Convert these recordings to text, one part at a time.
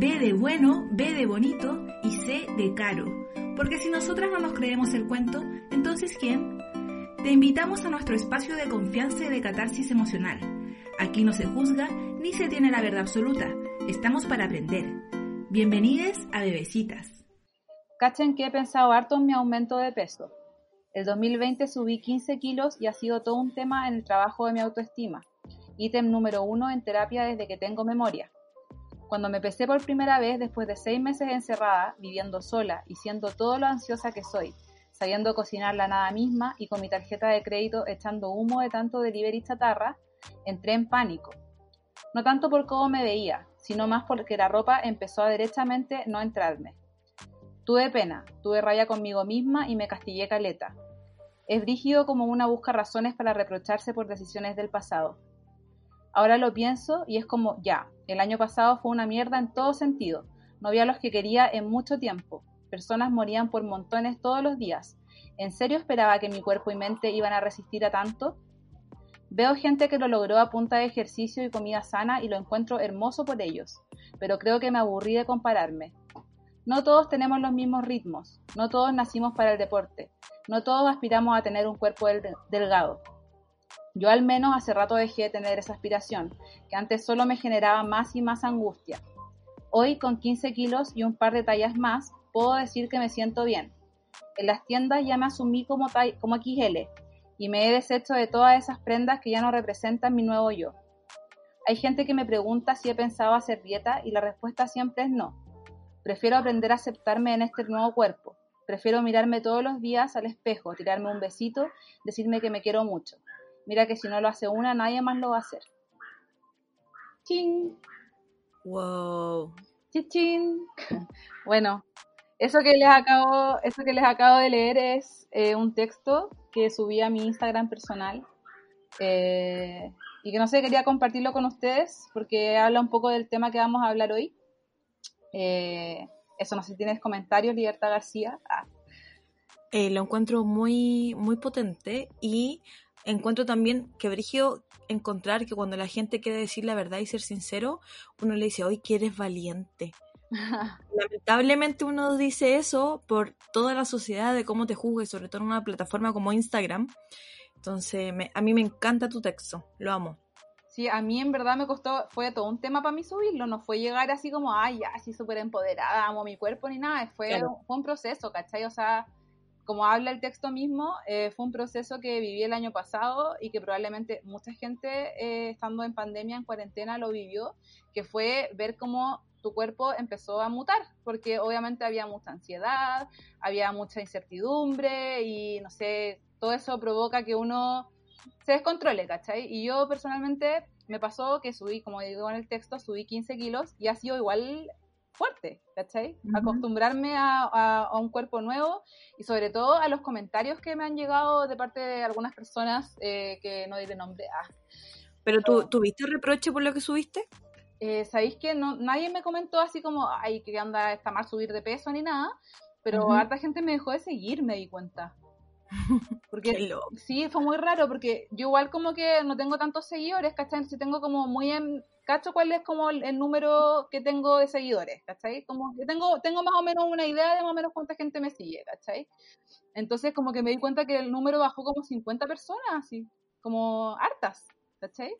B de bueno, B de bonito y C de caro. Porque si nosotras no nos creemos el cuento, entonces ¿quién? Te invitamos a nuestro espacio de confianza y de catarsis emocional. Aquí no se juzga ni se tiene la verdad absoluta. Estamos para aprender. Bienvenidos a Bebecitas. Cachen que he pensado harto en mi aumento de peso. El 2020 subí 15 kilos y ha sido todo un tema en el trabajo de mi autoestima. Ítem número uno en terapia desde que tengo memoria. Cuando me pesé por primera vez después de seis meses encerrada, viviendo sola y siendo todo lo ansiosa que soy, sabiendo cocinar la nada misma y con mi tarjeta de crédito echando humo de tanto delivery chatarra, entré en pánico. No tanto por cómo me veía, sino más porque la ropa empezó a derechamente no entrarme. Tuve pena, tuve rabia conmigo misma y me castillé caleta. Es brígido como una busca razones para reprocharse por decisiones del pasado. Ahora lo pienso y es como, ya, el año pasado fue una mierda en todo sentido. No había los que quería en mucho tiempo. Personas morían por montones todos los días. ¿En serio esperaba que mi cuerpo y mente iban a resistir a tanto? Veo gente que lo logró a punta de ejercicio y comida sana y lo encuentro hermoso por ellos, pero creo que me aburrí de compararme. No todos tenemos los mismos ritmos, no todos nacimos para el deporte, no todos aspiramos a tener un cuerpo delgado. Yo al menos hace rato dejé de tener esa aspiración, que antes solo me generaba más y más angustia. Hoy, con 15 kilos y un par de tallas más, puedo decir que me siento bien. En las tiendas ya me asumí como, como XL y me he deshecho de todas esas prendas que ya no representan mi nuevo yo. Hay gente que me pregunta si he pensado hacer dieta y la respuesta siempre es no. Prefiero aprender a aceptarme en este nuevo cuerpo. Prefiero mirarme todos los días al espejo, tirarme un besito, decirme que me quiero mucho. Mira que si no lo hace una, nadie más lo va a hacer. ¡Chin! ¡Wow! ¡Chin! Bueno, eso que les acabo, eso que les acabo de leer es eh, un texto que subí a mi Instagram personal. Eh, y que no sé, quería compartirlo con ustedes porque habla un poco del tema que vamos a hablar hoy. Eh, eso, no sé si tienes comentarios, Libertad García. Ah. lo encuentro muy, muy potente y encuentro también que Brigio encontrar que cuando la gente quiere decir la verdad y ser sincero, uno le dice, hoy que eres valiente. Lamentablemente uno dice eso por toda la sociedad de cómo te juzgue, sobre todo en una plataforma como Instagram. Entonces, a mí me encanta tu texto, lo amo. Sí, a mí en verdad me costó, fue todo un tema para mí subirlo, no fue llegar así como, ay, ya, así súper empoderada, amo mi cuerpo ni nada, fue, fue un proceso, ¿cachai? O sea, como habla el texto mismo, eh, fue un proceso que viví el año pasado y que probablemente mucha gente eh, estando en pandemia, en cuarentena, lo vivió, que fue ver cómo tu cuerpo empezó a mutar, porque obviamente había mucha ansiedad, había mucha incertidumbre y no sé, todo eso provoca que uno se descontrole, ¿cachai? Y yo personalmente me pasó que subí, como digo en el texto, subí 15 kilos y ha sido igual fuerte, ¿cachai? Acostumbrarme a, un cuerpo nuevo y sobre todo a los comentarios que me han llegado de parte de algunas personas eh, que no diré nombre. Ah. ¿Pero tú tuviste reproche por lo que subiste? Eh, Sabéis que no, nadie me comentó así como, ay, que anda, está mal subir de peso ni nada, pero harta gente me dejó de seguir, me di cuenta. Porque sí, fue muy raro, porque yo igual como que no tengo tantos seguidores, ¿cachai? Si tengo como muy en, cacho cuál es como el, número que tengo de seguidores, ¿cachai? Como que tengo, tengo más o menos una idea de más o menos cuánta gente me sigue, ¿cachai? Entonces como que me di cuenta que el número bajó como 50 personas, así, como hartas, ¿cachai?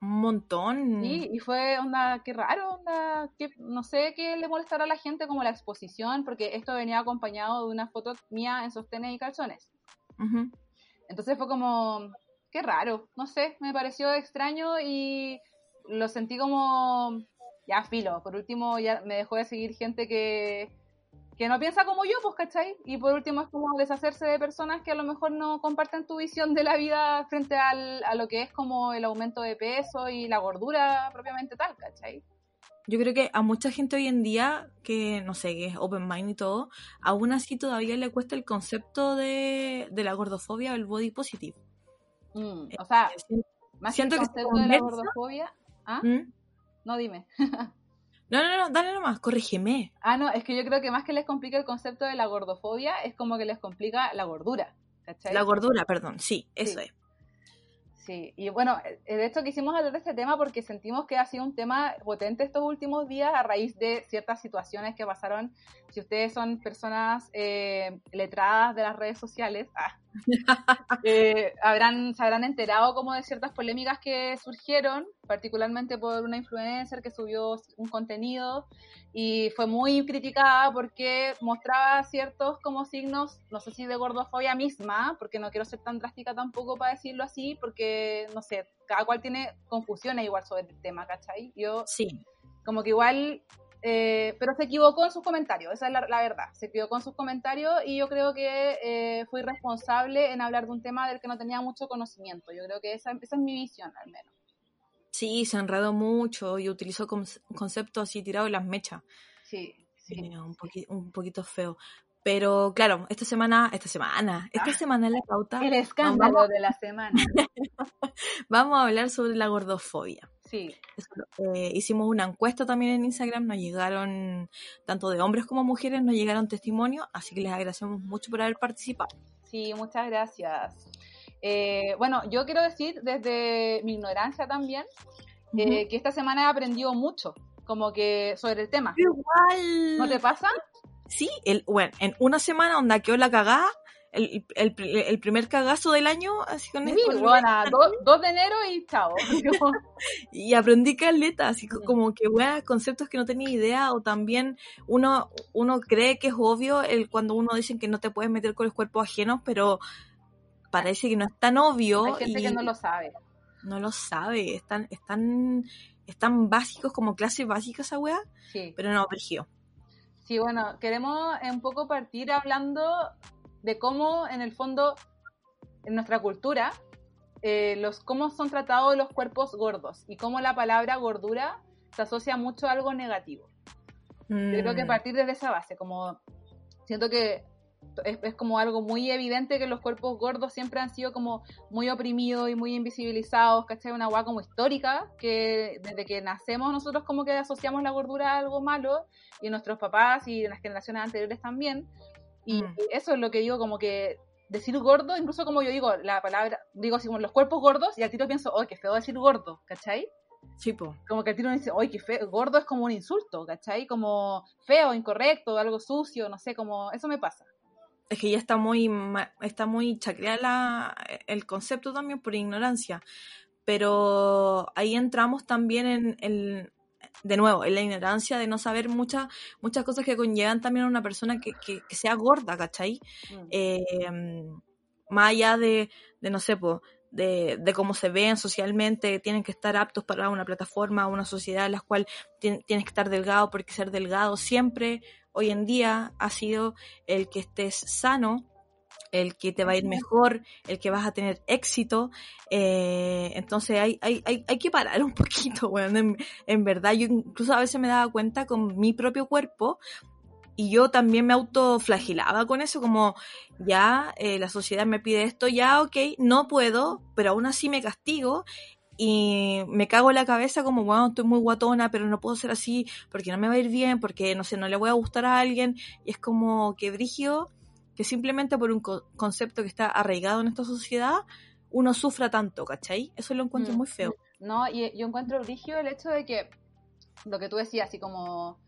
Un montón. Sí, y fue onda, qué raro, onda, que no sé qué le molestará a la gente como la exposición, porque esto venía acompañado de una foto mía en sostenes y calzones. Entonces fue como, qué raro, no sé, me pareció extraño y lo sentí como, ya filo, por último ya me dejó de seguir gente que, que no piensa como yo, pues, ¿cachai? Y por último es como deshacerse de personas que a lo mejor no comparten tu visión de la vida frente al, a lo que es como el aumento de peso y la gordura propiamente tal, ¿cachai? Yo creo que a mucha gente hoy en día, que no sé, que es open mind y todo, aún así todavía le cuesta el concepto de, la gordofobia o el body positive. Mm, o sea, eh, más siento que el concepto de la gordofobia, ¿Ah? ¿Mm? No, dime. no, no, no, dale nomás, corrígeme. Ah, no, es que yo creo que más que les complica el concepto de la gordofobia, es como que les complica la gordura. ¿cachai? La gordura, perdón, sí, eso es. Sí, y bueno, eh, de hecho quisimos hablar de este tema porque sentimos que ha sido un tema potente estos últimos días a raíz de ciertas situaciones que pasaron. Si ustedes son personas eh, letradas de las redes sociales, ah, eh, habrán, se habrán enterado como de ciertas polémicas que surgieron, particularmente por una influencer que subió un contenido y fue muy criticada porque mostraba ciertos como signos, no sé si de gordofobia misma, porque no quiero ser tan drástica tampoco para decirlo así, porque, no sé, cada cual tiene confusiones igual sobre el tema, ¿cachai? Yo, Sí. como que igual eh, pero se equivocó en sus comentarios, esa es la, la, verdad. Se equivocó en sus comentarios y yo creo que eh, fue irresponsable en hablar de un tema del que no tenía mucho conocimiento. Yo creo que esa, esa es mi visión, al menos. Sí, se enredó mucho y utilizó conceptos así tirados en las mechas. Sí, sí. Un, poqui un poquito feo. Pero claro, esta semana, esta semana, esta ah, semana en la pauta. El escándalo vamos, de la semana. vamos a hablar sobre la gordofobia. Sí. Eh, hicimos una encuesta también en Instagram, nos llegaron, tanto de hombres como mujeres, nos llegaron testimonios, así que les agradecemos mucho por haber participado. Sí, muchas gracias. Eh, bueno, yo quiero decir desde mi ignorancia también, uh -huh. eh, que esta semana he aprendido mucho, como que sobre el tema. Igual. ¿No te pasa? Sí, el, bueno, en una semana onda quedó la cagada, el, el, el, primer cagazo del año, así con sí, bueno, 2 de enero y chao. y aprendí caleta, así como que, bueno, conceptos que no tenía idea, o también uno, uno cree que es obvio el cuando uno dicen que no te puedes meter con los cuerpos ajenos, pero parece que no es tan obvio. Hay gente y que no lo sabe. No lo sabe, están, están, están básicos, como clases básicas esa weá, sí. pero no, Brigio. Sí, bueno, queremos un poco partir hablando de cómo en el fondo en nuestra cultura eh, los cómo son tratados los cuerpos gordos y cómo la palabra gordura se asocia mucho a algo negativo. Mm. Yo creo que Mm. partir desde esa base, como siento que es, es, como algo muy evidente que los cuerpos gordos siempre han sido como muy oprimidos y muy invisibilizados, ¿cachai? Una guay como histórica, que desde que nacemos nosotros como que asociamos la gordura a algo malo, y nuestros papás y las generaciones anteriores también. Y mm. eso es lo que digo, como que decir gordo, incluso como yo digo la palabra, digo así como los cuerpos gordos, y al tiro pienso, oh, qué feo decir gordo, ¿cachai? Sí, po. Como que al tiro dice, oye, qué feo, gordo es como un insulto, ¿cachai? Como feo, incorrecto, algo sucio, no sé, como, eso me pasa. Es que ya está muy, está muy chacreada el concepto también por ignorancia. Pero ahí entramos también en, el de nuevo, en la ignorancia de no saber muchas muchas cosas que conllevan también a una persona que, que, que sea gorda, ¿cachai? Mm. Eh, más allá de, de no sé, po, de, de, cómo se ven socialmente, tienen que estar aptos para una plataforma, una sociedad en la cual tienes que estar delgado, porque ser delgado siempre, hoy en día, ha sido el que estés sano, el que te va a ir mejor, el que vas a tener éxito. Eh, entonces hay, hay, hay, hay, que parar un poquito, bueno, en, en, verdad. Yo incluso a veces me daba cuenta con mi propio cuerpo y yo también me autoflagelaba con eso, como ya eh, la sociedad me pide esto, ya ok, no puedo, pero aún así me castigo y me cago en la cabeza como, bueno, estoy muy guatona, pero no puedo ser así porque no me va a ir bien, porque no sé, no le voy a gustar a alguien. Y es como que brigio que simplemente por un co concepto que está arraigado en esta sociedad, uno sufra tanto, ¿cachai? Eso lo encuentro mm. muy feo. No, y yo encuentro brigio el hecho de que lo que tú decías, así como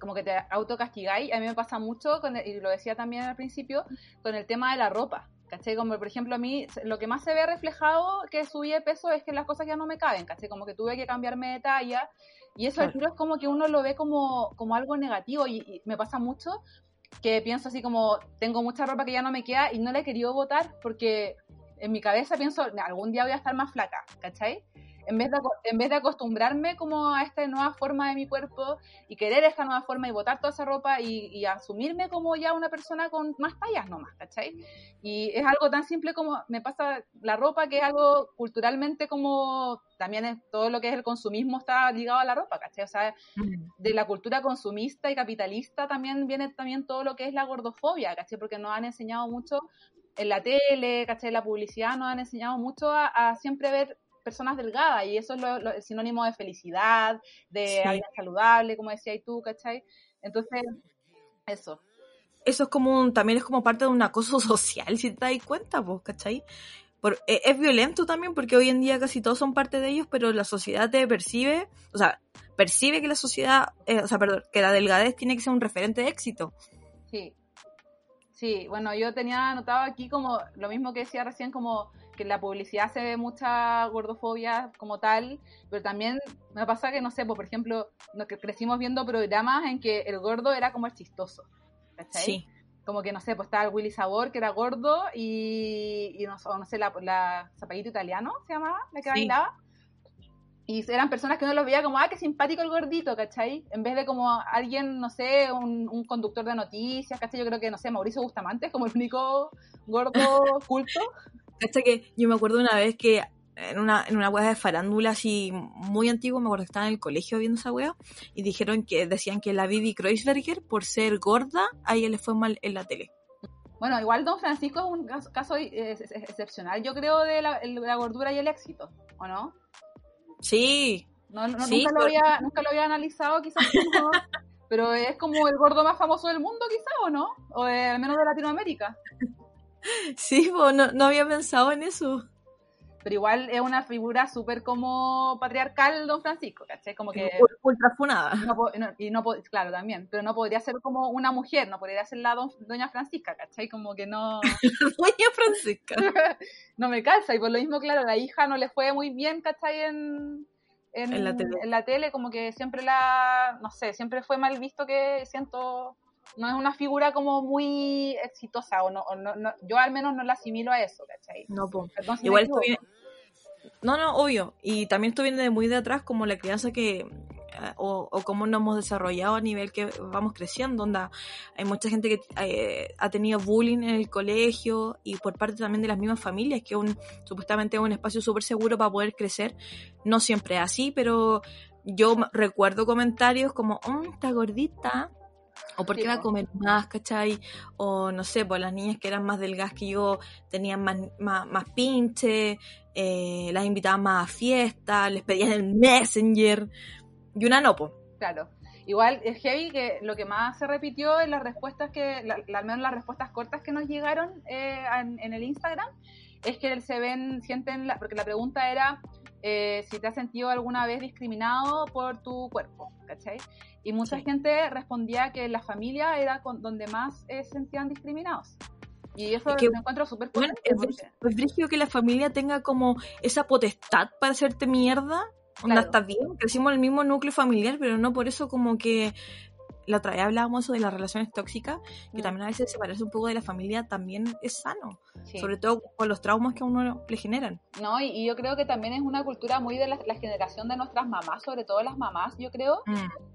como que te autocastigáis, a mí me pasa mucho, con el, y lo decía también al principio, con el tema de la ropa, ¿cachai? Como por ejemplo a mí, lo que más se ve reflejado que subí de peso es que las cosas ya no me caben, ¿cachai? Como que tuve que cambiarme de talla, y eso claro. es como que uno lo ve como, como algo negativo, y, y me pasa mucho que pienso así como, tengo mucha ropa que ya no me queda y no la he querido botar porque en mi cabeza pienso, algún día voy a estar más flaca, ¿cachai? En vez, de, en vez de acostumbrarme como a esta nueva forma de mi cuerpo y querer esta nueva forma y botar toda esa ropa y, y asumirme como ya una persona con más tallas nomás, ¿cachai? Y es algo tan simple como me pasa la ropa, que es algo culturalmente como también es, todo lo que es el consumismo está ligado a la ropa, ¿cachai? O sea, de la cultura consumista y capitalista también viene también todo lo que es la gordofobia, ¿cachai? Porque nos han enseñado mucho en la tele, ¿cachai? La publicidad nos han enseñado mucho a, a siempre ver personas delgadas y eso es lo, lo, el sinónimo de felicidad, de sí. alguien saludable, como decías tú, ¿cachai? Entonces, eso. Eso es como un, también es como parte de un acoso social, si te das cuenta, vos, ¿cachai? por, e- es violento también porque hoy en día casi todos son parte de ellos, pero la sociedad te percibe, o sea, percibe que la sociedad, eh, o sea, perdón, que la delgadez tiene que ser un referente de éxito. Sí. Sí, bueno, yo tenía anotado aquí como lo mismo que decía recién, como que en la publicidad se ve mucha gordofobia como tal, pero también me pasa que, no sé, pues, por ejemplo, no- que crecimos viendo programas en que el gordo era como el chistoso. ¿Cachai? Sí. Como que, no sé, pues estaba el Willy Sabor, que era gordo, y, y no, o no sé, la, la Zapallito Italiano se llamaba, la que Sí. bailaba. Y eran personas que uno los veía como, ah, qué simpático el gordito, ¿cachai? En vez de como alguien, no sé, un, un conductor de noticias, ¿cachai? Yo creo que, no sé, Mauricio Bustamante es como el único gordo culto. Hasta que yo me acuerdo una vez que en una, en una wea de farándula así muy antigua, me acuerdo que estaba en el colegio viendo esa wea, y dijeron que decían que la Bibi Kreuzberger, por ser gorda, a ella le fue mal en la tele. Bueno, igual Don Francisco es un caso, caso, ex- ex- excepcional, yo creo, de la, la gordura y el éxito, ¿o no? Sí, No, no- Sí, nunca, lo había, nunca lo había analizado, quizás no, pero es como el gordo más famoso del mundo, quizás, ¿o no? O de- al menos de Latinoamérica. sí, no, no había pensado en eso. Pero igual es una figura súper como patriarcal Don Francisco, ¿cachai? Como que... Ul- Ultra funada. no po- no- y no claro, también, pero no podría ser como una mujer, no podría ser la don- doña Francisca, ¿cachai? Como que no, Doña Francisca. no me calza. Y por lo mismo, claro, la hija no le fue muy bien, ¿cachai? En, en, En la tele. en la tele, como que siempre la, no sé, siempre fue mal visto que siento, no es una figura como muy exitosa, o no, o no, no- yo al menos no la asimilo a eso, ¿cachai? No, si me Igual esto equivoco. viene... No, no, obvio. Y también esto viene de muy de atrás, como la crianza que... eh, O, o cómo nos hemos desarrollado a nivel que vamos creciendo. Onda, hay mucha gente que eh, ha tenido bullying en el colegio y por parte también de las mismas familias, que un, supuestamente es un espacio súper seguro para poder crecer. No siempre es así, pero yo recuerdo comentarios como, oh, está gordita. O por qué Sí, va a comer más, ¿cachai? O no sé, pues las niñas que eran más delgadas que yo tenían más, más, más pinche, eh, las invitaban más a fiestas, les pedían el messenger. Y una no, pues. Claro. Igual es heavy que lo que más se repitió en las respuestas que, la- la- al menos las respuestas cortas que nos llegaron eh, en, en el Instagram, es que se ven, sienten, la- porque la pregunta era eh, si te has sentido alguna vez discriminado por tu cuerpo, ¿cachai? Y mucha Sí. gente respondía que la familia era con- donde más eh, se sentían discriminados. Y eso Es que, lo encuentro súper Bueno, es brígido- que la familia tenga como esa potestad para hacerte mierda. Onda, Claro. está bien, crecimos en el mismo núcleo familiar, pero no por eso como que la otra vez hablábamos de las relaciones tóxicas, que Mm, también a veces separarse un poco de la familia también es sano, sí. sobre todo con los traumas que a uno le generan. No, y, y yo creo que también es una cultura muy de la, la generación de nuestras mamás, sobre todo las mamás, yo creo,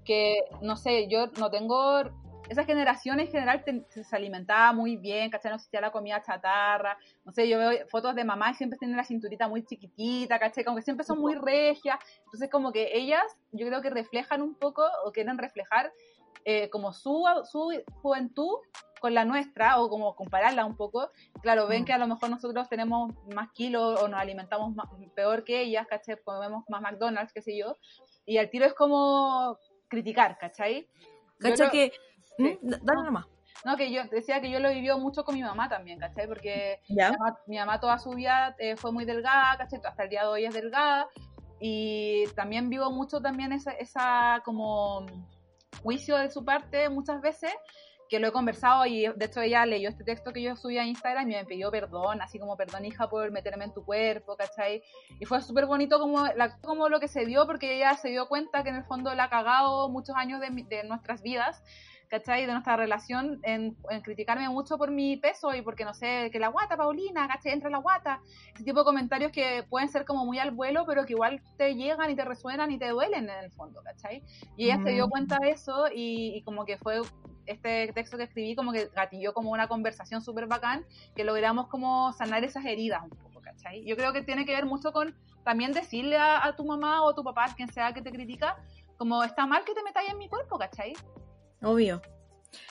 que, no sé, yo no tengo... Esa generación en general te- se alimentaba muy bien, ¿cachai? No existía la comida chatarra, no sé, yo veo fotos de mamá y siempre tienen la cinturita muy chiquitita, ¿cachai? Como que siempre son muy regias, entonces como que ellas, yo creo que reflejan un poco o quieren reflejar eh, como su, su juventud con la nuestra o como compararla un poco. Claro, ven Mm. que a lo mejor nosotros tenemos más kilos o nos alimentamos más- peor que ellas, ¿cachai? Comemos más McDonald's, qué sé yo. Y al tiro es como criticar, ¿cachai? Yo ¿Cacha creo- que... sí. ¿Mm? Dale No. nomás. No, que yo decía que yo lo vivió mucho con mi mamá también, ¿cachai? Porque ¿Ya? mi mamá, mi mamá toda su vida eh, fue muy delgada, ¿cachai? Hasta el día de hoy es delgada. Y también vivo mucho también esa, esa como juicio de su parte muchas veces, que lo he conversado y de hecho ella leyó este texto que yo subí a Instagram y me pidió perdón, así como perdón hija por meterme en tu cuerpo, ¿cachai? Y fue súper bonito como, la, como lo que se dio, porque ella se dio cuenta que en el fondo la ha cagado muchos años de, de nuestras vidas ¿cachai? De nuestra relación en, en criticarme mucho por mi peso y porque, no sé, que la guata, Paulina, ¿cachai? Entra la guata. Ese tipo de comentarios que pueden ser como muy al vuelo, pero que igual te llegan y te resuenan y te duelen en el fondo, ¿cachai? Y ella se dio Mm. cuenta de eso y, y como que fue este texto que escribí como que gatilló como una conversación súper bacán, que logramos como sanar esas heridas un poco, ¿cachai? Yo creo que tiene que ver mucho con también decirle a, a tu mamá o a tu papá, quien sea que te critica, como está mal que te metáis en mi cuerpo, ¿cachai? Obvio.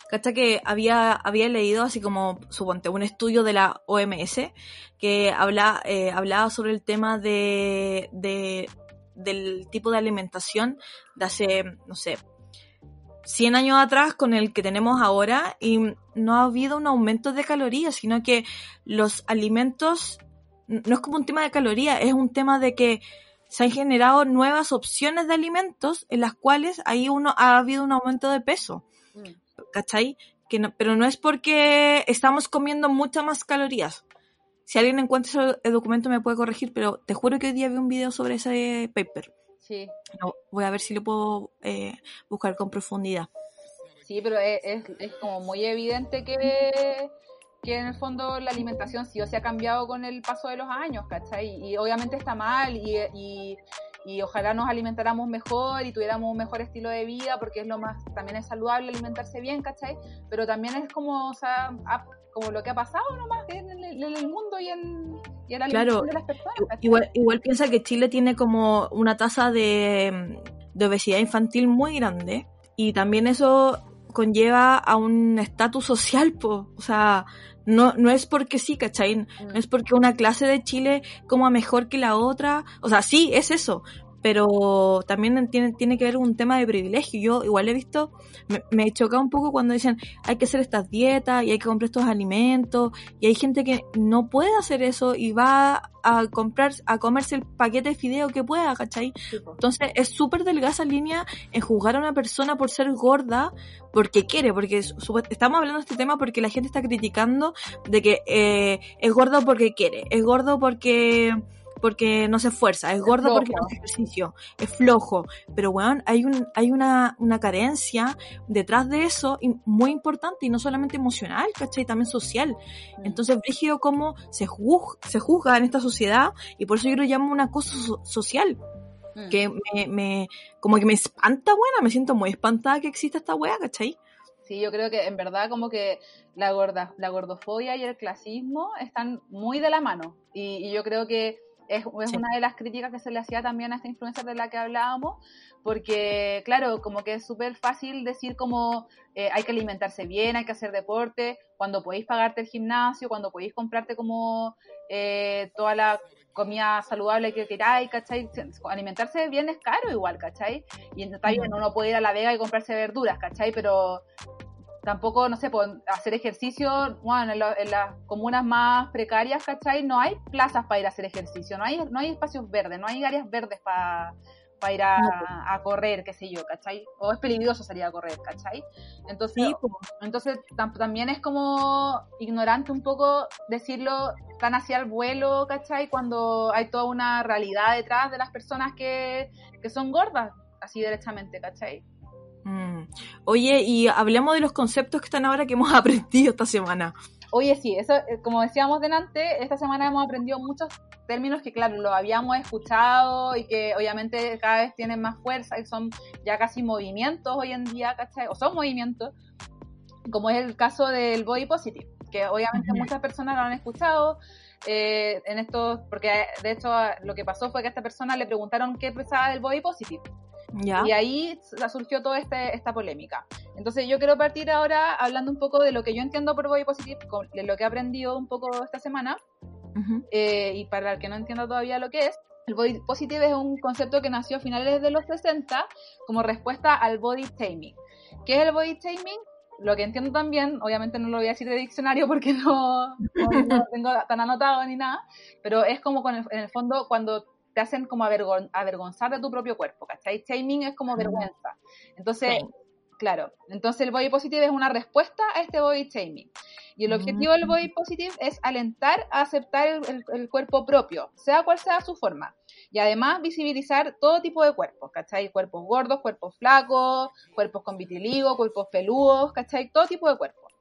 Cacha que había, había leído así como, suponte, un estudio de la OMS que habla, eh, hablaba sobre el tema de, de- del tipo de alimentación de hace, no sé, 100 años atrás con el que tenemos ahora y no ha habido un aumento de calorías, sino que los alimentos no es como un tema de calorías, es un tema de que se han generado nuevas opciones de alimentos en las cuales ahí uno ha habido un aumento de peso. Mm. ¿Cachai? Que no, pero no es porque estamos comiendo muchas más calorías. Si alguien encuentra ese documento me puede corregir, pero te juro que hoy día vi un video sobre ese paper. Sí. voy a ver si lo puedo eh, buscar con profundidad. Sí, pero es, es, como muy evidente que, que en el fondo la alimentación sí o se ha cambiado con el paso de los años, ¿cachai? Y obviamente está mal y, y, y, ojalá nos alimentáramos mejor y tuviéramos un mejor estilo de vida porque es lo más, también es saludable alimentarse bien, ¿cachai? Pero también es como, o sea, como lo que ha pasado nomás en el, en el mundo y en, y en la claro, de las personas. Igual, igual piensa que Chile tiene como una tasa de, de obesidad infantil muy grande y también eso conlleva a un estatus social, po. o sea, no, no es porque sí, ¿cachai? No mm. es porque una clase de Chile coma mejor que la otra, o sea, sí, es eso, pero también tiene, tiene que ver un tema de privilegio. Yo igual he visto, me, me choca un poco cuando dicen hay que hacer estas dietas y hay que comprar estos alimentos y hay gente que no puede hacer eso y va a comprar, a comerse el paquete de fideo que pueda, ¿cachai? Entonces es súper delgada esa línea en juzgar a una persona por ser gorda porque quiere, porque estamos hablando de este tema porque la gente está criticando de que eh, es gordo porque quiere, es gordo porque porque no se esfuerza, es gordo porque no hace ejercicio, es flojo, pero bueno, hay un, hay una, una carencia detrás de eso muy importante y no solamente emocional, ¿cachai? También social. Mm. Entonces, brígido cómo se juzga, se juzga en esta sociedad y por eso yo lo llamo una cosa social. Mm. Que me, me, como que me espanta, buena, me siento muy espantada que exista esta wea, ¿cachai? Sí, yo creo que en verdad como que la gorda, la gordofobia y el clasismo están muy de la mano. Y, y yo creo que es, una de las críticas que se le hacía también a esta influencer de la que hablábamos, porque claro, como que es súper fácil decir como eh, hay que alimentarse bien, hay que hacer deporte, cuando podéis pagarte el gimnasio, cuando podéis comprarte como eh, toda la comida saludable que queráis, ¿cachai? Alimentarse bien es caro igual, ¿cachai? Y está bien, uno puede ir a la vega y comprarse verduras, ¿cachai? Pero tampoco, no sé, hacer ejercicio, bueno, en, las comunas más precarias, ¿cachai? No hay plazas para ir a hacer ejercicio, no hay, no hay espacios verdes, no hay áreas verdes para ir a, correr, qué sé yo, ¿cachai? O es peligroso salir a correr, ¿cachai? Entonces, entonces también es como ignorante un poco decirlo tan hacia el vuelo, ¿cachai? Cuando hay toda una realidad detrás de las personas que, que son gordas, así derechamente, ¿cachai? Mm. Oye, y hablemos de los conceptos que están ahora que hemos aprendido esta semana. Oye, sí, eso, eh, como decíamos delante, esta semana hemos aprendido muchos términos que, claro, lo habíamos escuchado y que obviamente cada vez tienen más fuerza y son ya casi movimientos hoy en día, ¿cachai? O son movimientos, como es el caso del body positive, que obviamente muchas personas lo han escuchado. Eh, en esto, porque de hecho lo que pasó fue que a esta persona le preguntaron qué pensaba del body positive y ahí surgió toda este, esta polémica. Entonces yo quiero partir ahora hablando un poco de lo que yo entiendo por body positive, de lo que he aprendido un poco esta semana, eh, y para el que no entienda todavía lo que es, el body positive es un concepto que nació a finales de los 60 como respuesta al body taming. ¿Qué es el body taming? Lo que entiendo también, obviamente no lo voy a decir de diccionario porque no, no, tengo tan anotado ni nada, pero es como con en el fondo cuando te hacen como avergonzar de tu propio cuerpo, ¿cachai? Shaming es como vergüenza. Entonces, claro, entonces el body positive es una respuesta a este body shaming. Y el objetivo del body positive es alentar a aceptar el, cuerpo propio, sea cual sea su forma. Y además visibilizar todo tipo de cuerpos, ¿cachai? Cuerpos gordos, cuerpos flacos, cuerpos con vitiligo, cuerpos peludos, ¿cachai? Todo tipo de cuerpos.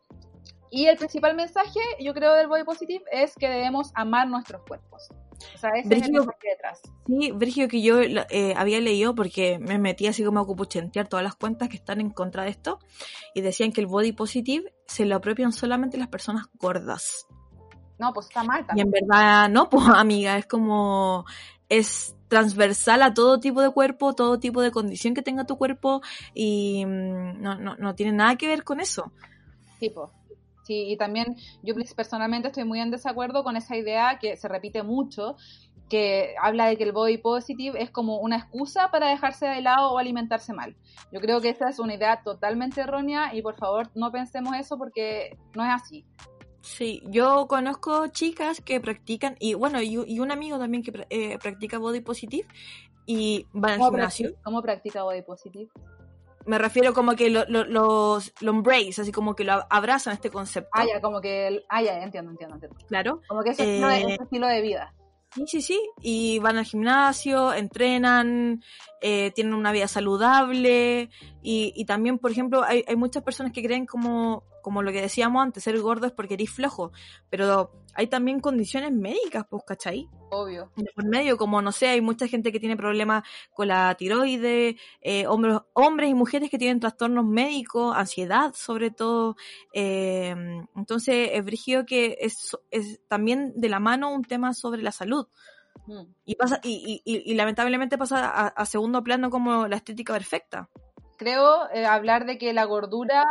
Y el principal mensaje, yo creo, del body positive es que debemos amar nuestros cuerpos. O sea, ese es el detrás. Sí, Virgilio, que yo eh, había leído porque me metí así como a cupuchentear todas las cuentas que están en contra de esto y decían que el body positive se lo apropian solamente las personas gordas. No, pues está mal también. Y en verdad, no, pues amiga, es como, es transversal a todo tipo de cuerpo, todo tipo de condición que tenga tu cuerpo y mm, no, no, no tiene nada que ver con eso. Tipo. Sí, y también yo personalmente estoy muy en desacuerdo con esa idea que se repite mucho, que habla de que el body positive es como una excusa para dejarse de lado o alimentarse mal. Yo creo que esa es una idea totalmente errónea y por favor no pensemos eso porque no es así. Sí, yo conozco chicas que practican, y bueno, y, y un amigo también que eh, practica body positive y van al ¿Cómo, gimnasio. ¿Cómo practica body positive? Me refiero como que lo, lo, los, lo embrace, así como que lo abrazan este concepto. Ah, ya, como que... el- Ah, ya, entiendo, entiendo, entiendo. Claro. Como que ese estilo, de, Eh, ese estilo de vida. Sí, sí, sí. Y van al gimnasio, entrenan, eh, tienen una vida saludable. Y, y también, por ejemplo, hay, hay muchas personas que creen como, como lo que decíamos antes, ser gordo es porque eres flojo. Pero hay también condiciones médicas, pues, ¿cachai? Obvio. por medio, como no sé, hay mucha gente que tiene problemas con la tiroides, eh, hombres, hombres y mujeres que tienen trastornos médicos, ansiedad sobre todo. eh, entonces es brígido que es, es también de la mano un tema sobre la salud. Mm. Y pasa, y, y, y, y lamentablemente pasa a, a segundo plano como la estética perfecta. Creo eh, hablar de que la gordura,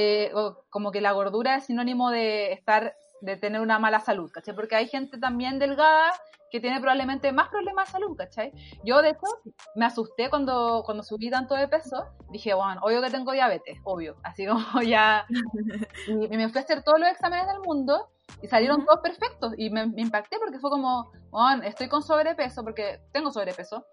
eh, o como que la gordura es sinónimo de estar, de tener una mala salud, ¿cachai? Porque hay gente también delgada que tiene probablemente más problemas de salud, ¿cachai? Yo, de hecho, me asusté cuando, cuando subí tanto de peso. Dije, bueno, obvio que tengo diabetes, obvio. Así como ya... Y, y me fui a hacer todos los exámenes del mundo y salieron todos perfectos. Y me, me impacté porque fue como, bueno, estoy con sobrepeso, porque tengo sobrepeso.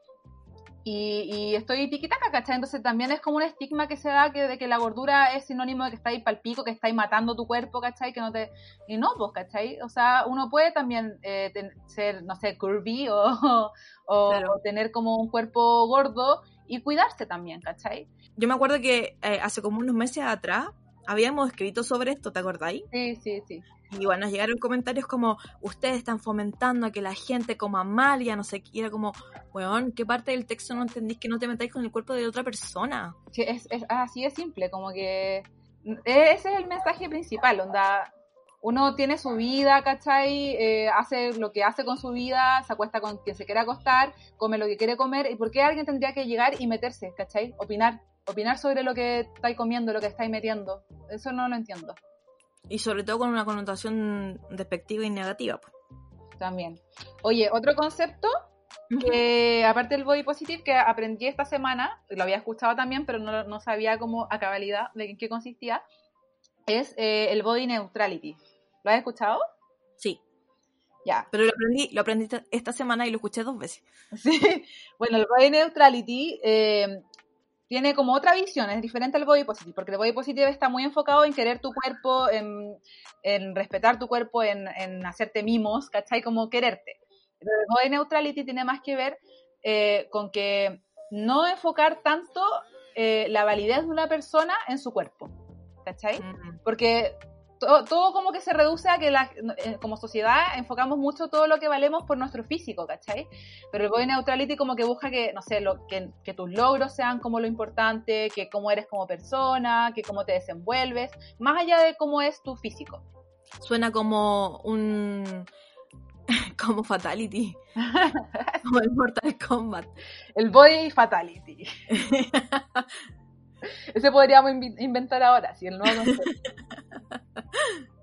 Y, y estoy tiquitaca, ¿cachai? Entonces también es como un estigma que se da que, de que la gordura es sinónimo de que estáis palpico, que estáis matando tu cuerpo, ¿cachai? Que no te... Y no, pues, ¿cachai? O sea, uno puede también eh, ten- ser, no sé, curvy o, o Claro. tener como un cuerpo gordo y cuidarse también, ¿cachai? Yo me acuerdo que eh, hace como unos meses atrás habíamos escrito sobre esto, ¿te acordáis? Sí, sí, sí. Y bueno, nos llegaron comentarios como, ustedes están fomentando a que la gente coma mal, ya no sé qué, y era como, weón, ¿qué parte del texto no entendís que no te metáis con el cuerpo de otra persona? Sí, es, es así de simple, como que ese es el mensaje principal, onda, uno tiene su vida, ¿cachai? Eh, hace lo que hace con su vida, se acuesta con quien se quiere acostar, come lo que quiere comer, ¿y por qué alguien tendría que llegar y meterse, ¿cachai? Opinar, opinar sobre lo que estáis comiendo, lo que estáis metiendo, eso no lo entiendo Y sobre todo con una connotación despectiva y negativa. po. también. Oye, otro concepto que aparte del body positive que aprendí esta semana, lo había escuchado también, pero no, no sabía cómo a cabalidad de en qué consistía, es eh, el body neutrality. ¿Lo has escuchado? Sí, Ya. pero lo aprendí, lo aprendí esta- esta semana y lo escuché dos veces. Sí. Bueno, el body neutrality eh, tiene como otra visión, es diferente al body positive, porque el body positive está muy enfocado en querer tu cuerpo, en, en respetar tu cuerpo, en, en hacerte mimos, ¿cachai? Como quererte. Pero el body neutrality tiene más que ver eh, con que no enfocar tanto eh, la validez de una persona en su cuerpo, ¿cachai? Mm. porque to- todo como que se reduce a que la- eh, como sociedad enfocamos mucho todo lo que valemos por nuestro físico, ¿cachai? Pero el body neutrality como que busca que, no sé, lo, que, que tus logros sean como lo importante, que cómo eres como persona, que cómo te desenvuelves, más allá de cómo es tu físico. Suena como un... como Fatality. como el Mortal Kombat. El body fatality. Ese podríamos inventar ahora, si el nuevo concepto.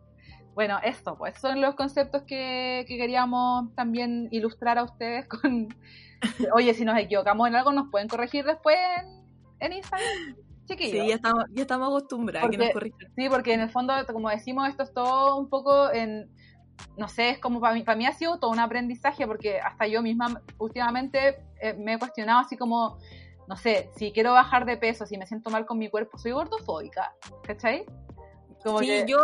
Bueno, esto, pues son los conceptos que, que queríamos también ilustrar a ustedes con... Oye, si nos equivocamos en algo, nos pueden corregir después en, en Instagram. Chiquillos. Sí, ya estamos, ya estamos acostumbrados a que nos corrijan. Sí, porque en el fondo, como decimos, esto es todo un poco en, no sé, es como para mí, para mí ha sido todo un aprendizaje, porque hasta yo misma últimamente eh, me he cuestionado así como, no sé, si quiero bajar de peso, si me siento mal con mi cuerpo, soy gordofóbica, ¿cachai? Como Sí, que, yo,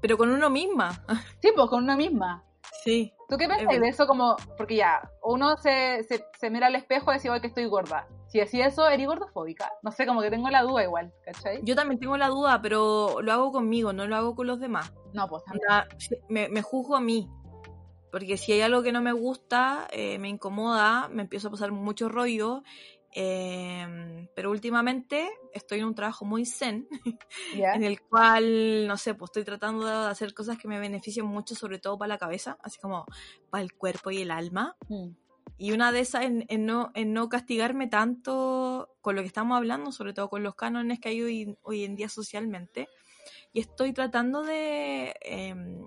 pero con uno misma. sí, pues con una misma. Sí. ¿Tú qué pensás de eso? Como, porque ya, uno se, se, se mira al espejo y dice, oye, que estoy gorda. Si decís eso, eres gordofóbica. No sé, como que tengo la duda igual, ¿cachai? Yo también tengo la duda, pero lo hago conmigo, no lo hago con los demás. No, pues también. Sí, me, me juzgo a mí. Porque si hay algo que no me gusta, eh, me incomoda, me empiezo a pasar mucho rollo. Eh, pero últimamente estoy en un trabajo muy zen, ¿Ya? en el cual, no sé, pues estoy tratando de hacer cosas que me beneficien mucho, sobre todo para la cabeza, así como para el cuerpo y el alma. Mm. Y una de esas en, en no, en no castigarme tanto con lo que estamos hablando, sobre todo con los cánones que hay hoy, hoy en día socialmente. Y estoy tratando de em,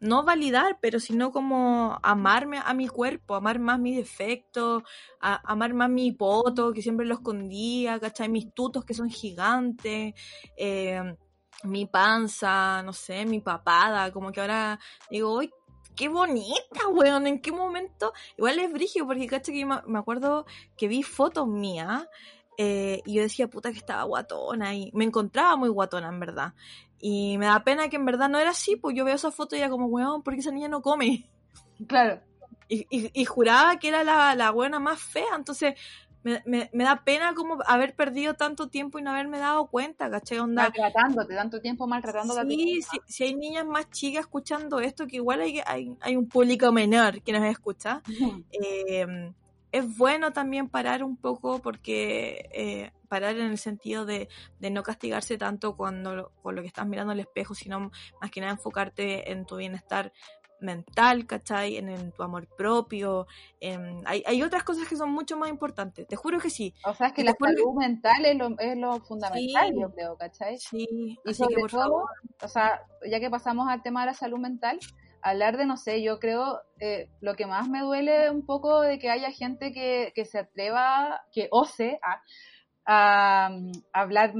no validar, pero sino como amarme a mi cuerpo, amar más mis defectos, a- amar más mi poto, que siempre lo escondía, ¿cachai? Mis tutos que son gigantes. em, mi panza, no sé, mi papada, como que ahora digo, uy, qué bonita, weón, en qué momento, igual es brigio, porque caché que me acuerdo que vi fotos mías eh, y yo decía, puta que estaba guatona y me encontraba muy guatona, en verdad. Y me da pena que en verdad no era así, pues yo veo esa foto y ya como, weón, porque esa niña no come? Claro. Y, y, juraba que era la, la buena más fea, entonces me, me, me, da pena como haber perdido tanto tiempo y no haberme dado cuenta, ¿cachai? Onda. Maltratándote, tanto tiempo maltratándote. Sí, sí, si hay niñas más chicas escuchando esto, que igual hay, hay, hay un público menor que nos escucha, eh, es bueno también parar un poco porque eh, parar en el sentido de, de, no castigarse tanto cuando con lo que estás mirando al espejo, sino más que nada enfocarte en tu bienestar mental, ¿cachai? En, tu amor propio. hay, hay, otras cosas que son mucho más importantes. Te juro que sí. O sea, es que la salud mental es lo, es lo fundamental, yo creo, ¿cachai? Sí, y sobre que por todo, favor. o sea, ya que pasamos al tema de la salud mental, hablar de, no sé, yo creo, eh, lo que más me duele un poco de que haya gente que, que se atreva, que ose a, a, hablar,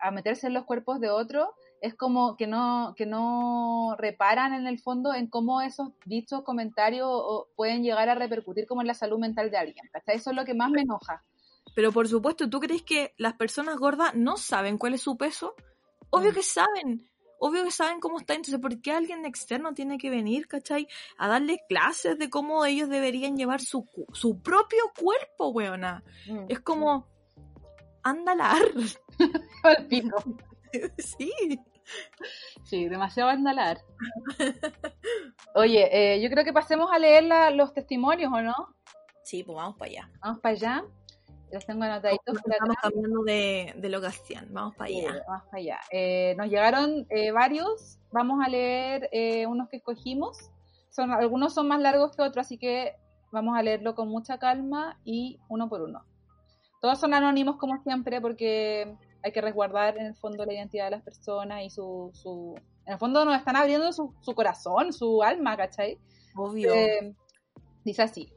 a, meterse en los cuerpos de otros, es como que no, que no reparan en el fondo en cómo esos dichos comentarios pueden llegar a repercutir como en la salud mental de alguien. Eso es lo que más me enoja. Pero por supuesto, ¿tú crees que las personas gordas no saben cuál es su peso? Obvio mm. que saben obvio que saben cómo está, entonces ¿por qué alguien externo tiene que venir, cachai? A darle clases de cómo ellos deberían llevar su, su propio cuerpo, weona. Mm. Es como, andalar. Al pico. sí. Sí, demasiado andalar. Oye, eh, yo creo que pasemos a leer los testimonios, ¿o no? Sí, pues vamos para allá. Vamos para allá. Los tengo anotaditos. Estamos cambiando de, de, locación. Vamos para allá. vamos para allá. Eh, nos llegaron eh, varios. Vamos a leer eh, unos que escogimos. Son, algunos son más largos que otros, así que vamos a leerlo con mucha calma y uno por uno. Todos son anónimos como siempre porque hay que resguardar en el fondo la identidad de las personas y su... su en el fondo nos están abriendo su, su corazón, su alma, ¿cachai? Obvio. dice así.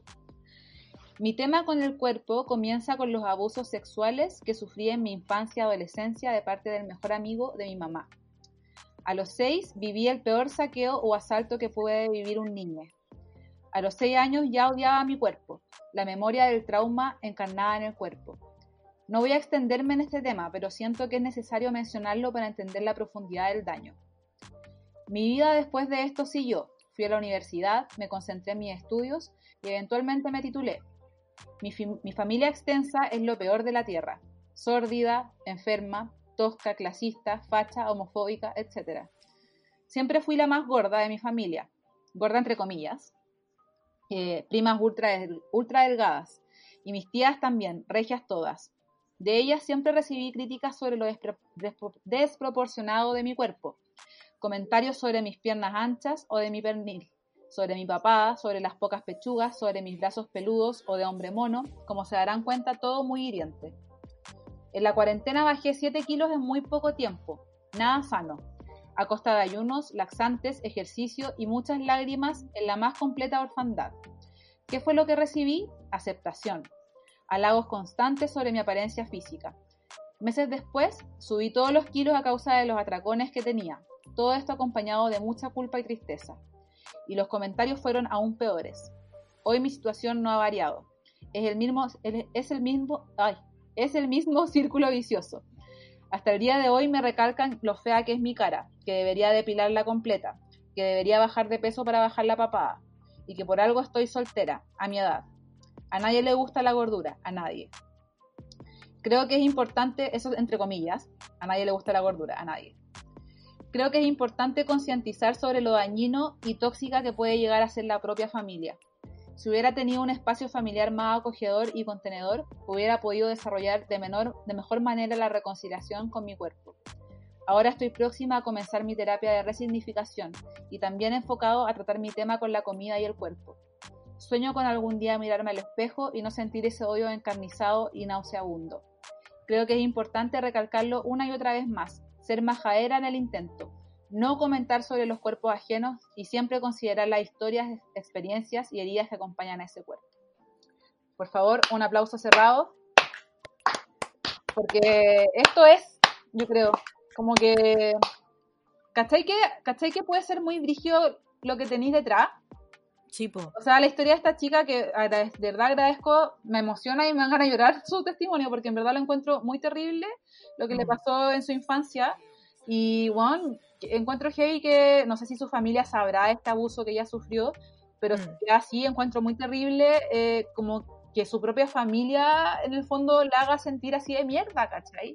Mi tema con el cuerpo comienza con los abusos sexuales que sufrí en mi infancia y adolescencia de parte del mejor amigo de mi mamá. A los seis viví el peor saqueo o asalto que puede vivir un niño. A los seis años ya odiaba mi cuerpo, la memoria del trauma encarnada en el cuerpo. No voy a extenderme en este tema, pero siento que es necesario mencionarlo para entender la profundidad del daño. Mi vida después de esto siguió. Fui a la universidad, me concentré en mis estudios y eventualmente me titulé, mi, familia extensa es lo peor de la tierra. Sórdida, enferma, tosca, clasista, facha, homofóbica, etc. Siempre fui la más gorda de mi familia. Gorda entre comillas. Eh, primas ultra, ultra delgadas. Y mis tías también, regias todas. De ellas siempre recibí críticas sobre lo desproporcionado de mi cuerpo, comentarios sobre mis piernas anchas o de mi pernil, sobre mi papá, sobre las pocas pechugas, sobre mis brazos peludos o de hombre mono, como se darán cuenta, todo muy hiriente. En la cuarentena bajé 7 kilos en muy poco tiempo, nada sano, a costa de ayunos, laxantes, ejercicio y muchas lágrimas en la más completa orfandad. ¿Qué fue lo que recibí? Aceptación, halagos constantes sobre mi apariencia física. Meses después, subí todos los kilos a causa de los atracones que tenía, todo esto acompañado de mucha culpa y tristeza y los comentarios fueron aún peores. Hoy mi situación no ha variado. Es el mismo, es el mismo, ay, es el mismo círculo vicioso. Hasta el día de hoy me recalcan lo fea que es mi cara, que debería depilarla completa, que debería bajar de peso para bajar la papada, y que por algo estoy soltera, a mi edad. A nadie le gusta la gordura, a nadie. Creo que es importante, eso entre comillas, a nadie le gusta la gordura, a nadie creo que es importante concientizar sobre lo dañino y tóxica que puede llegar a ser la propia familia. Si hubiera tenido un espacio familiar más acogedor y contenedor, hubiera podido desarrollar de, menor, de mejor manera la reconciliación con mi cuerpo. Ahora estoy próxima a comenzar mi terapia de resignificación y también enfocado a tratar mi tema con la comida y el cuerpo. Sueño con algún día mirarme al espejo y no sentir ese odio encarnizado y nauseabundo. Creo que es importante recalcarlo una y otra vez más, ser majadera en el intento, no comentar sobre los cuerpos ajenos y siempre considerar las historias, experiencias y heridas que acompañan a ese cuerpo. Por favor, un aplauso cerrado, porque esto es, yo creo, como que ¿cachai que, ¿cachai que puede ser muy brígido lo que tenéis detrás? Sí, po. O sea, la historia de esta chica que de verdad agradezco, me emociona y me dan ganas de llorar su testimonio porque en verdad lo encuentro muy terrible lo que le Mm. pasó en su infancia. Y bueno, encuentro heavy que no sé si su familia sabrá este abuso que ella sufrió, pero Mm. así encuentro muy terrible eh, como que su propia familia en el fondo la haga sentir así de mierda, ¿cachai?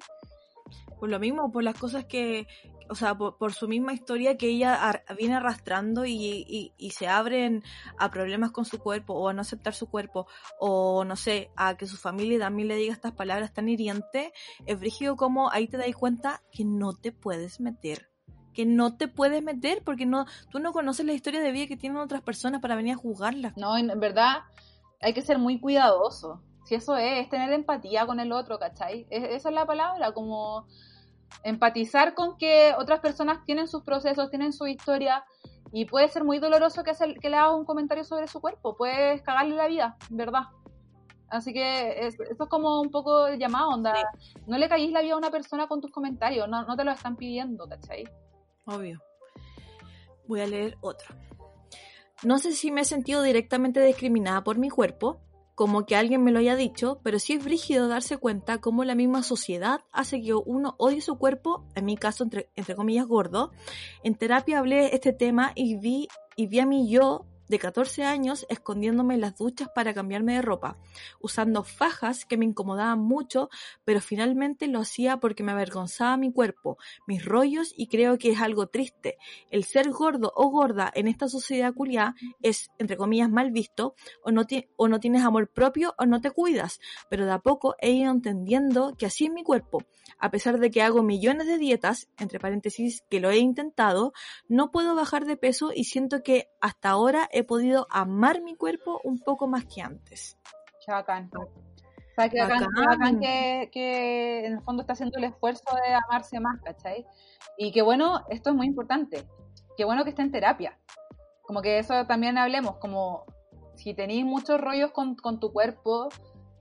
Por lo mismo, por las cosas que, o sea, por, su misma historia que ella ar- viene arrastrando y, se abren a problemas con su cuerpo o a no aceptar su cuerpo o no sé, a que su familia también le diga estas palabras tan hirientes, es brígido como ahí te das cuenta que no te puedes meter. Que no te puedes meter porque no, tú no conoces la historia de vida que tienen otras personas para venir a juzgarlas. No, en verdad hay que ser muy cuidadoso. Si eso es, es tener empatía con el otro, ¿cachai? Es- esa es la palabra, como empatizar con que otras personas tienen sus procesos, tienen su historia y puede ser muy doloroso que, hacer- que le hagas un comentario sobre su cuerpo, puedes cagarle la vida, verdad. Así que es- esto es como un poco el llamado, onda. No le caís la vida a una persona con tus comentarios, no, no te lo están pidiendo, ¿cachai? Obvio. Voy a leer otro. No sé si me he sentido directamente discriminada por mi cuerpo, como que alguien me lo haya dicho, pero sí es brígido darse cuenta cómo la misma sociedad hace que uno odie su cuerpo, en mi caso, entre, entre comillas, gordo. En terapia hablé este tema y vi, y vi a mi yo de 14 años escondiéndome en las duchas para cambiarme de ropa, usando fajas que me incomodaban mucho, pero finalmente lo hacía porque me avergonzaba mi cuerpo, mis rollos y creo que es algo triste. El ser gordo o gorda en esta sociedad culiada es, entre comillas, mal visto, o no, o no tienes amor propio o no te cuidas, pero de a poco he ido entendiendo que así es mi cuerpo. A pesar de que hago millones de dietas, entre paréntesis, que lo he intentado, no puedo bajar de peso y siento que hasta ahora he podido amar mi cuerpo un poco más que antes. Qué bacán. O sea, que bacán, Bacán. bacán que, que en el fondo está haciendo el esfuerzo de amarse más, ¿cachai? Y que bueno, esto es muy importante. Qué bueno que esté en terapia. Como que eso también hablemos, como si tenéis muchos rollos con, con tu cuerpo,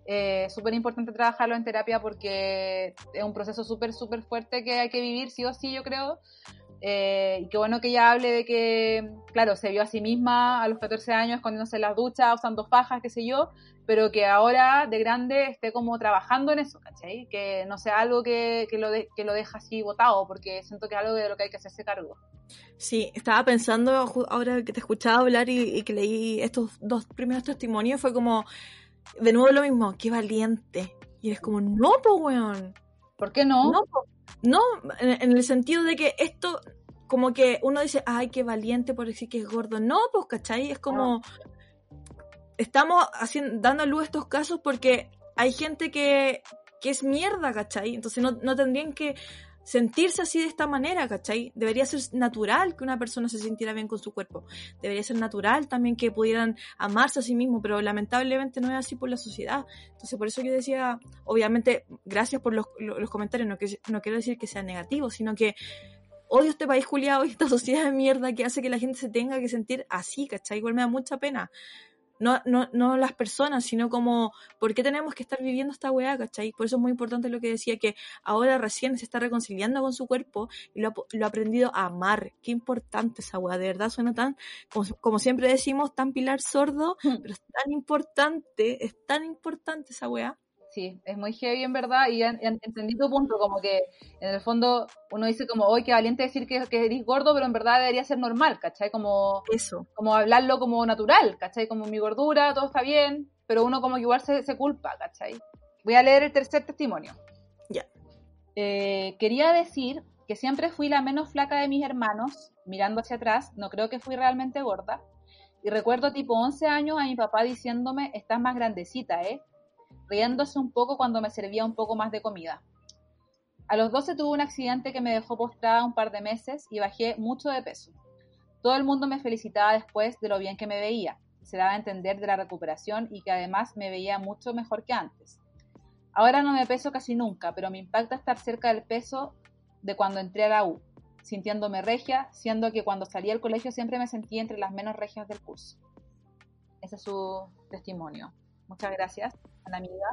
eh, súper importante trabajarlo en terapia porque es un proceso súper, súper fuerte que hay que vivir sí o sí, yo creo. Eh, y qué bueno que ella hable de que, claro, se vio a sí misma a los 14 años escondiéndose en las duchas, usando fajas, qué sé yo, pero que ahora de grande esté como trabajando en eso, ¿cachai? Que no sea algo que, que lo, de- que lo deja así botado, porque siento que es algo de lo que hay que hacerse cargo. Sí, estaba pensando ahora que te escuchaba hablar y, y que leí estos dos primeros testimonios, fue como, de nuevo lo mismo, qué valiente. Y eres como, no, po, weón. ¿Por qué no? No, po. No en, en el sentido de que esto, como que uno dice, ay, qué valiente por decir que es gordo. No, pues, ¿cachai? Es como, estamos haciendo, dando a luz estos casos porque hay gente que, que es mierda, ¿cachai? Entonces no, no tendrían que sentirse así de esta manera, ¿cachai? Debería ser natural que una persona se sintiera bien con su cuerpo. Debería ser natural también que pudieran amarse a sí mismos, pero lamentablemente no es así por la sociedad. Entonces por eso yo decía, obviamente, gracias por los, los- comentarios, no, que, no quiero decir que sea negativo, sino que odio este país culiado y esta sociedad de mierda que hace que la gente se tenga que sentir así, ¿cachai? Igual me da mucha pena. No, no, no las personas, sino como, ¿por qué tenemos que estar viviendo esta weá, cachai? Por eso es muy importante lo que decía, que ahora recién se está reconciliando con su cuerpo y lo ha, lo ha aprendido a amar. Qué importante esa weá, de verdad suena tan, como, como siempre decimos, tan pilar sordo, pero es tan importante, es tan importante esa weá. Sí, es muy heavy en verdad y en- en- entendí tu punto, como que en el fondo uno dice como, hoy qué valiente decir que, que eres gordo, pero en verdad debería ser normal, ¿cachai? Como, Eso. como hablarlo como natural, ¿cachai? Como mi gordura, todo está bien, pero uno como que igual se, se culpa, ¿cachai? Voy a leer el tercer testimonio. Ya. Eh, quería decir que siempre fui la menos flaca de mis hermanos, mirando hacia atrás, no creo que fui realmente gorda. Y recuerdo tipo 11 años a mi papá diciéndome, estás más grandecita, ¿eh? Riéndose un poco cuando me servía un poco más de comida. A los 12 tuve un accidente que me dejó postrada un par de meses y bajé mucho de peso. Todo el mundo me felicitaba después de lo bien que me veía. Se daba a entender de la recuperación y que además me veía mucho mejor que antes. Ahora no me peso casi nunca, pero me impacta estar cerca del peso de cuando entré a la U, sintiéndome regia, siendo que cuando salí del colegio siempre me sentí entre las menos regias del curso. Ese es su testimonio. Muchas gracias amiga.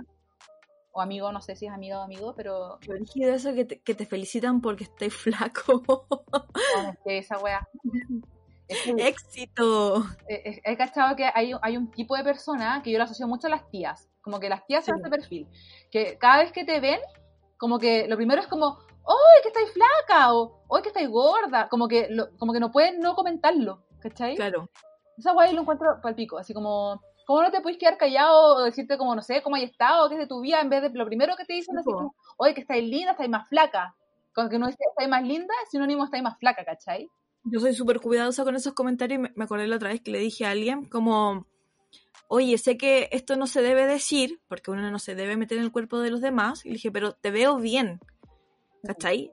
o amigo, no sé si es amiga o amigo, pero... Yo eso que te, que te felicitan porque estés flaco. No, es que esa wea... ¡Éxito! He, cachado que hay, hay un tipo de persona que yo lo asocio mucho a las tías, como que las tías son este perfil, que cada vez que te ven, como que lo primero es como, ¡ay, que estáis flaca! o ¡ay, que estáis gorda! Como que, como que no pueden no comentarlo, ¿cachai? Claro. Esa guay lo encuentro palpico, así como, ¿cómo no te puedes quedar callado o decirte como, no sé, cómo hay estado, qué es de tu vida, en vez de lo primero que te dicen es como, oye, que estáis linda, estáis más flaca. Con que no dice estáis más linda, es sinónimo estáis más flaca, ¿cachai? Yo soy súper cuidadosa con esos comentarios y me acordé la otra vez que le dije a alguien como, oye, sé que esto no se debe decir, porque uno no se debe meter en el cuerpo de los demás, y le dije, pero te veo bien, ¿cachai?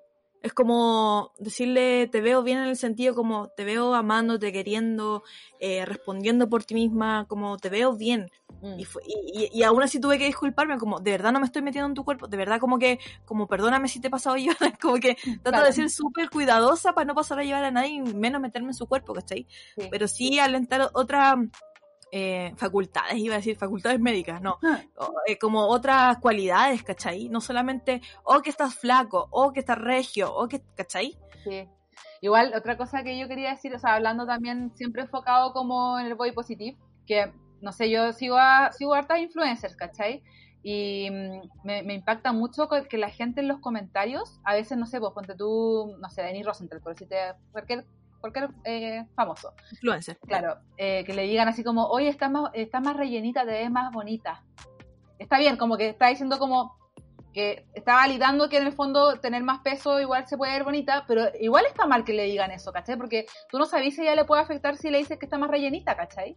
Es como decirle, te veo bien en el sentido como te veo amándote, queriendo, eh, respondiendo por ti misma, como te veo bien. Mm. Y, y, aún así tuve que disculparme, como de verdad no me estoy metiendo en tu cuerpo, de verdad como que, como perdóname si te he pasado yo, como que trato de ser súper cuidadosa para no pasar a llevar a nadie, menos meterme en su cuerpo, ¿cachai? Pero sí alentar otra eh, facultades, iba a decir facultades médicas, no, ah. eh, como otras cualidades, ¿cachai? No solamente, o que estás flaco, o que estás regio, o que, ¿cachai? Sí. Igual, otra cosa que yo quería decir, o sea, hablando también siempre enfocado como en el body positive, que, no sé, yo sigo a, sigo a hartas influencers, ¿cachai? Y mm, me, impacta mucho que la gente en los comentarios, a veces, no sé, pues ponte tú, no sé, Denis Rosenthal, por decirte cualquier cualquier eh, famoso. Influencer. Claro, eh, que le digan así como, oye, estás más, está más rellenita, te ves más bonita. Está bien, como que está diciendo como que está validando que en el fondo tener más peso igual se puede ver bonita, pero igual está mal que le digan eso, ¿cachai? Porque tú no sabes si ella le puede afectar si le dices que está más rellenita, ¿cachai?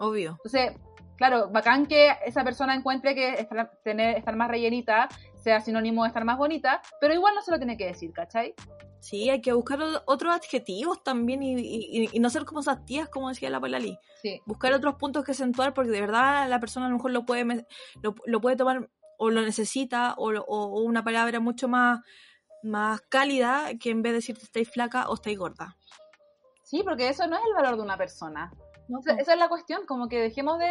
Obvio. Entonces, claro, bacán que esa persona encuentre que estar, tener, estar más rellenita sea sinónimo de estar más bonita, pero igual no se lo tiene que decir, ¿cachai? Sí, hay que buscar otros adjetivos también y, no ser como esas tías, como decía la Polali. Sí. Buscar otros puntos que acentuar porque de verdad la persona a lo mejor lo puede, lo, puede tomar o lo necesita o, o, una palabra mucho más, más cálida que en vez de decirte estáis flaca o estáis gorda. Sí, porque eso no es el valor de una persona. esa es la cuestión, como que dejemos de,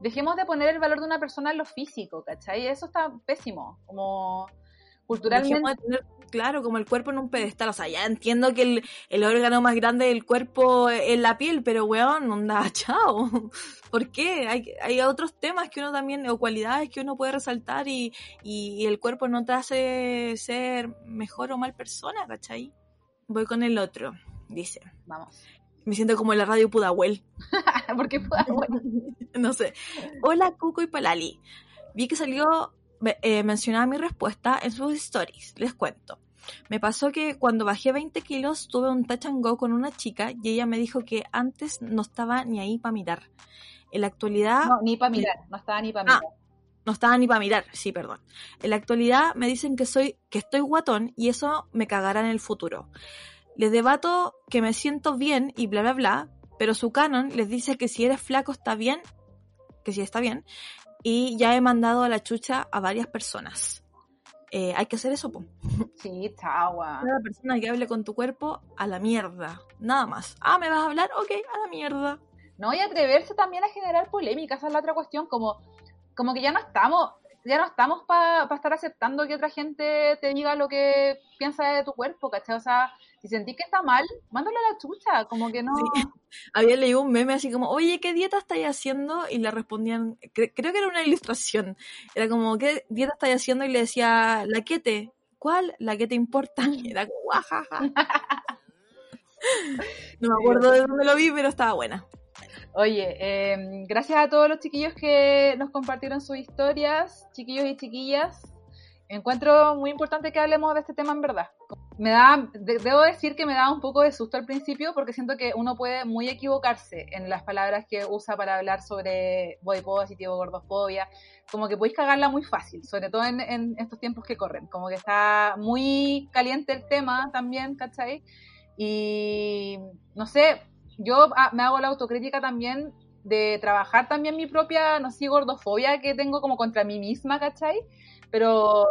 dejemos de poner el valor de una persona en lo físico, ¿cachai? Eso está pésimo. Como culturalmente. Claro, como el cuerpo en un pedestal. O sea, ya entiendo que el, el órgano más grande del cuerpo es la piel, pero weón, onda, chao. ¿Por qué? Hay, hay otros temas que uno también, o cualidades que uno puede resaltar y, y, el cuerpo no te hace ser mejor o mal persona, ¿cachai? Voy con el otro, dice. Vamos. Me siento como en la radio Pudahuel. ¿Por qué Pudahuel? no sé. Hola, Cuco y Palali. Vi que salió eh, mencionaba mi respuesta en sus stories. Les cuento. Me pasó que cuando bajé 20 kilos tuve un touch and go con una chica y ella me dijo que antes no estaba ni ahí para mirar. En la actualidad... No, ni para mirar, no estaba ni para ah, mirar. no estaba ni para mirar, sí, perdón. En la actualidad me dicen que soy, que estoy guatón y eso me cagará en el futuro. Les debato que me siento bien y bla bla bla, pero su canon les dice que si eres flaco está bien, que si está bien, y ya he mandado a la chucha a varias personas. Eh, hay que hacer eso, po. Sí, chagua. Cada persona que hable con tu cuerpo, a la mierda. Nada más. Ah, ¿me vas a hablar? Ok, a la mierda. No, y atreverse también a generar polémica, esa es la otra cuestión, como, como que ya no estamos, ya no estamos para estar aceptando que otra gente te diga lo que piensa de tu cuerpo, ¿cachai? O sea, si sentís que está mal, mándalo a la chucha, como que no. Había leído un meme así como, oye, ¿qué dieta estáis haciendo? Y le respondían, creo que era una ilustración. Era como, ¿qué dieta estáis haciendo? Y le decía, la que te. ¿Cuál? La que te importa. Y era como, guajaja. no me acuerdo de dónde lo vi, pero estaba buena. Oye, em, gracias a todos los chiquillos que nos compartieron sus historias, chiquillos y chiquillas. Encuentro muy importante que hablemos de este tema en verdad me da, debo decir que me da un poco de susto al principio porque siento que uno puede muy equivocarse en las palabras que usa para hablar sobre body positivo, gordofobia, como que podéis cagarla muy fácil, sobre todo en, estos tiempos que corren, como que está muy caliente el tema también, ¿cachai? Y no sé, yo ah, me hago la autocrítica también de trabajar también mi propia, no sé, gordofobia que tengo como contra mí misma, ¿cachai? Pero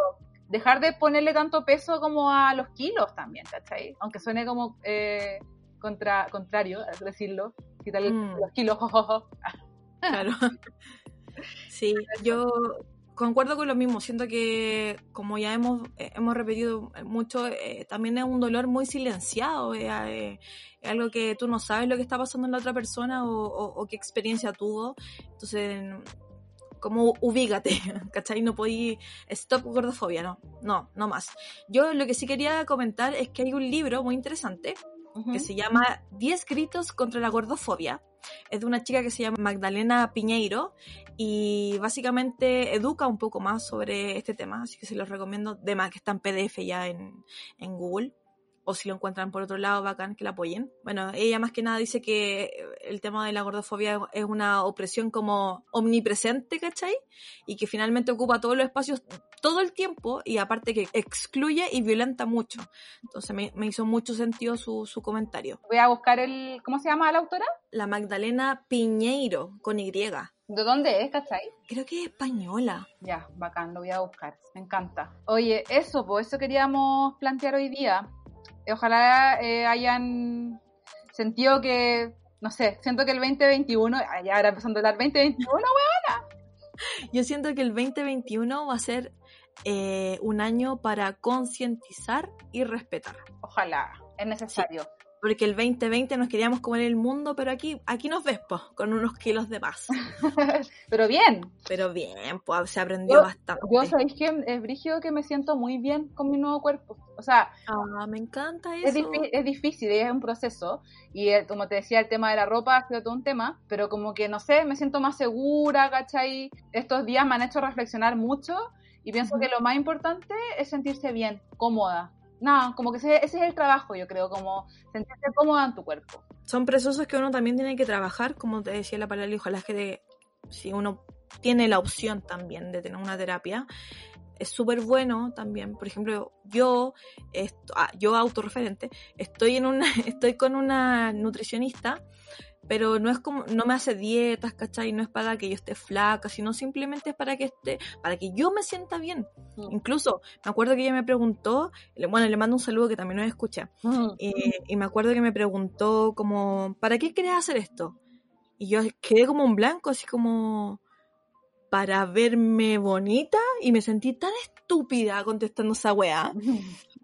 dejar de ponerle tanto peso como a los kilos también, ¿cachai? Aunque suene como eh, contra, contrario, decirlo, quitarle mm. los kilos, Claro. Sí, yo concuerdo con lo mismo. Siento que, como ya hemos, eh, hemos repetido mucho, eh, también es un dolor muy silenciado. Eh, es algo que tú no sabes lo que está pasando en la otra persona o, o, qué experiencia tuvo. Entonces, como ubígate, ¿cachai? No podí stop gordofobia, no, no, no más. Yo lo que sí quería comentar es que hay un libro muy interesante que se llama 10 gritos contra la gordofobia. Es de una chica que se llama Magdalena Piñeiro y básicamente educa un poco más sobre este tema, así que se los recomiendo, de más que está en PDF ya en, en Google o si lo encuentran por otro lado, bacán que la apoyen. Bueno, ella más que nada dice que el tema de la gordofobia es una opresión como omnipresente, ¿cachai? Y que finalmente ocupa todos los espacios todo el tiempo y aparte que excluye y violenta mucho. Entonces me, hizo mucho sentido su, su, comentario. Voy a buscar el... ¿Cómo se llama la autora? La Magdalena Piñeiro, con Y. ¿De dónde es, cachai? Creo que es española. Ya, bacán, lo voy a buscar. Me encanta. Oye, eso, pues eso queríamos plantear hoy día ojalá eh, hayan sentido que, no sé, siento que el 2021, ya ahora empezando el 2021, weona. Yo siento que el 2021 va a ser eh, un año para concientizar y respetar. Ojalá, es necesario porque el 2020 nos queríamos comer el mundo, pero aquí, aquí nos ves, con unos kilos de paz. pero bien. Pero bien, pues se aprendió bastante. Yo sabéis que es brígido que me siento muy bien con mi nuevo cuerpo. O sea, ah, me encanta eso. Es, es difícil, es un proceso. Y como te decía, el tema de la ropa ha sido todo un tema, pero como que, no sé, me siento más segura, ¿cachai? Estos días me han hecho reflexionar mucho y pienso que lo más importante es sentirse bien, cómoda, no, como que ese, es el trabajo, yo creo, como sentirse cómoda en tu cuerpo. Son procesos que uno también tiene que trabajar, como te decía la palabra, ojalá que si uno tiene la opción también de tener una terapia, es súper bueno también. Por ejemplo, yo, esto, ah, yo autorreferente, estoy en una, estoy con una nutricionista pero no es como, no me hace dietas, ¿cachai? No es para que yo esté flaca, sino simplemente es para que esté, para que yo me sienta bien. Mm. Incluso, me acuerdo que ella me preguntó, bueno, le mando un saludo que también nos escucha, mm. y, me acuerdo que me preguntó como, ¿para qué querés hacer esto? Y yo quedé como un blanco, así como, para verme bonita, y me sentí tan estúpida contestando esa weá.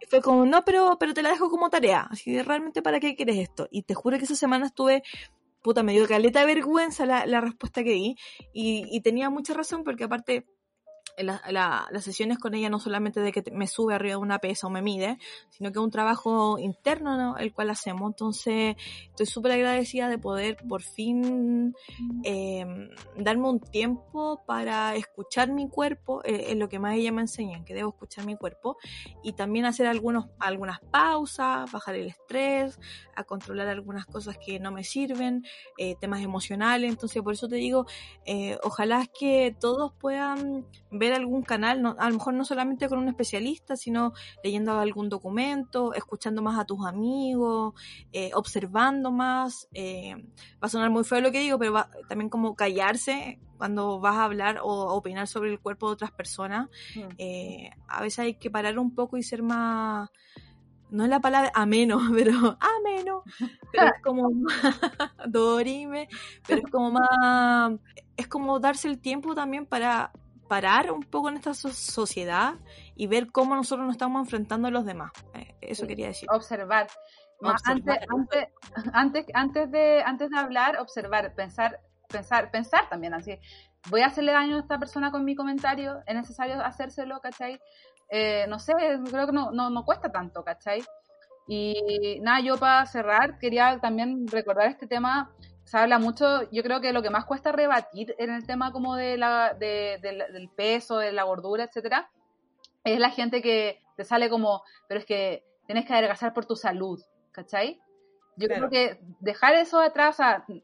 Y fue como, no, pero, pero te la dejo como tarea. Así de realmente, ¿para qué quieres esto? Y te juro que esa semana estuve puta, me dio caleta vergüenza la, la respuesta que di. Y, y, tenía mucha razón porque aparte la, las sesiones con ella no solamente de que me sube arriba de una pesa o me mide, sino que es un trabajo interno el cual hacemos. Entonces, estoy súper agradecida de poder por fin em, darme un tiempo para escuchar mi cuerpo, eh, es lo que más ella me enseña, que debo escuchar mi cuerpo, y también hacer algunos, algunas pausas, bajar el estrés, a controlar algunas cosas que no me sirven, eh, temas emocionales. Entonces, por eso te digo, eh, ojalá que todos puedan ver ver algún canal, a lo mejor no solamente con un especialista, sino leyendo algún documento, escuchando más a tus amigos, eh, observando más. Eh, va a sonar muy feo lo que digo, pero también como callarse cuando vas a hablar o opinar sobre el cuerpo de otras personas. Mm. Eh, a veces hay que parar un poco y ser más no es la palabra ameno, pero ameno, pero es como dorime, pero es como más, es como darse el tiempo también para parar un poco en esta sociedad y ver cómo nosotros nos estamos enfrentando a los demás. Eh, eso quería decir. Observar. Antes, antes, antes, de, antes de hablar, observar, pensar, pensar, pensar también así. Voy a hacerle daño a esta persona con mi comentario, es necesario hacérselo, ¿cachai? Eh, no sé, creo que no, no, no cuesta tanto, ¿cachai? Y nada, yo para cerrar quería también recordar este tema se habla mucho, yo creo que lo que más cuesta rebatir en el tema como de la, del peso, de la gordura, etcétera, es la gente que te sale como, pero es que tienes que adelgazar por tu salud, ¿cachai? Yo creo que dejar eso atrás,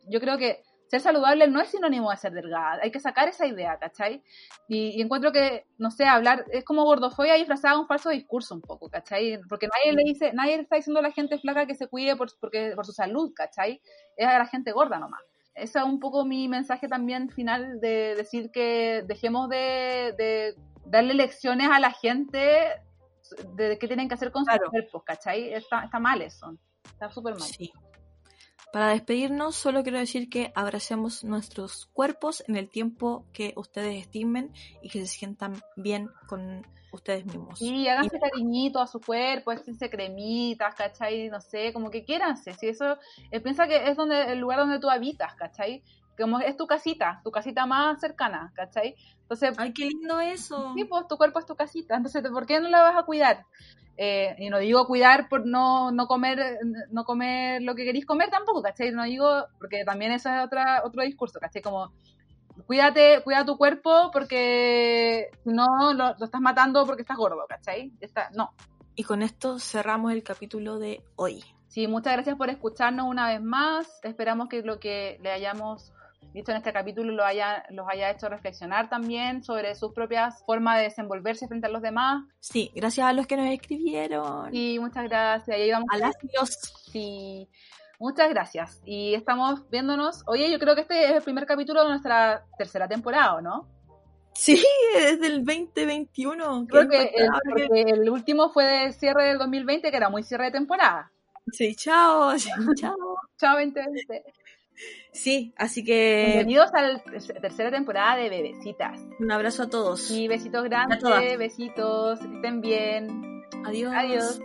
yo creo que ser saludable no es sinónimo de ser delgada, hay que sacar esa idea, ¿cachai? Y, encuentro que, no sé, hablar, es como gordofobia disfrazada un falso discurso un poco, ¿cachai? Porque nadie le dice, nadie le está diciendo a la gente flaca que se cuide por, porque, por su salud, ¿cachai? Es a la gente gorda nomás. Ese es un poco mi mensaje también final de decir que dejemos de, darle lecciones a la gente de qué tienen que hacer con sus cuerpos, ¿cachai? Está, está mal eso, está súper mal. Sí. Para despedirnos, solo quiero decir que abracemos nuestros cuerpos en el tiempo que ustedes estimen y que se sientan bien con ustedes mismos. Y háganse cariñito a su cuerpo, échense cremitas, ¿cachai? No sé, como que quieranse. Si eso, eh, piensa que es donde el lugar donde tú habitas, ¿cachai? Como es tu casita, tu casita más cercana, ¿cachai? Entonces, ay, qué lindo eso. Sí, pues tu cuerpo es tu casita. Entonces, ¿por qué no la vas a cuidar? Eh, y no digo cuidar por no, no comer no comer lo que queréis comer tampoco, ¿cachai? No digo, porque también eso es otra, otro discurso, ¿cachai? Como cuídate, cuida tu cuerpo porque si no lo, estás matando porque estás gordo, ¿cachai? Está, no. Y con esto cerramos el capítulo de hoy. Sí, muchas gracias por escucharnos una vez más. Esperamos que lo que le hayamos visto en este capítulo lo haya, los haya hecho reflexionar también sobre sus propias formas de desenvolverse frente a los demás. Sí, gracias a los que nos escribieron. Sí, muchas gracias. Ahí vamos a las los... Sí. Muchas gracias. Y estamos viéndonos. Oye, yo creo que este es el primer capítulo de nuestra tercera temporada, ¿no? Sí, es del 2021. Creo que el, el, último fue de cierre del 2020, que era muy cierre de temporada. Sí, chao. chao. chao 2020. Sí, así que. Bienvenidos a la tercera temporada de Bebecitas. Un abrazo a todos. Y besitos grandes, besitos, que estén bien. Adiós. Adiós.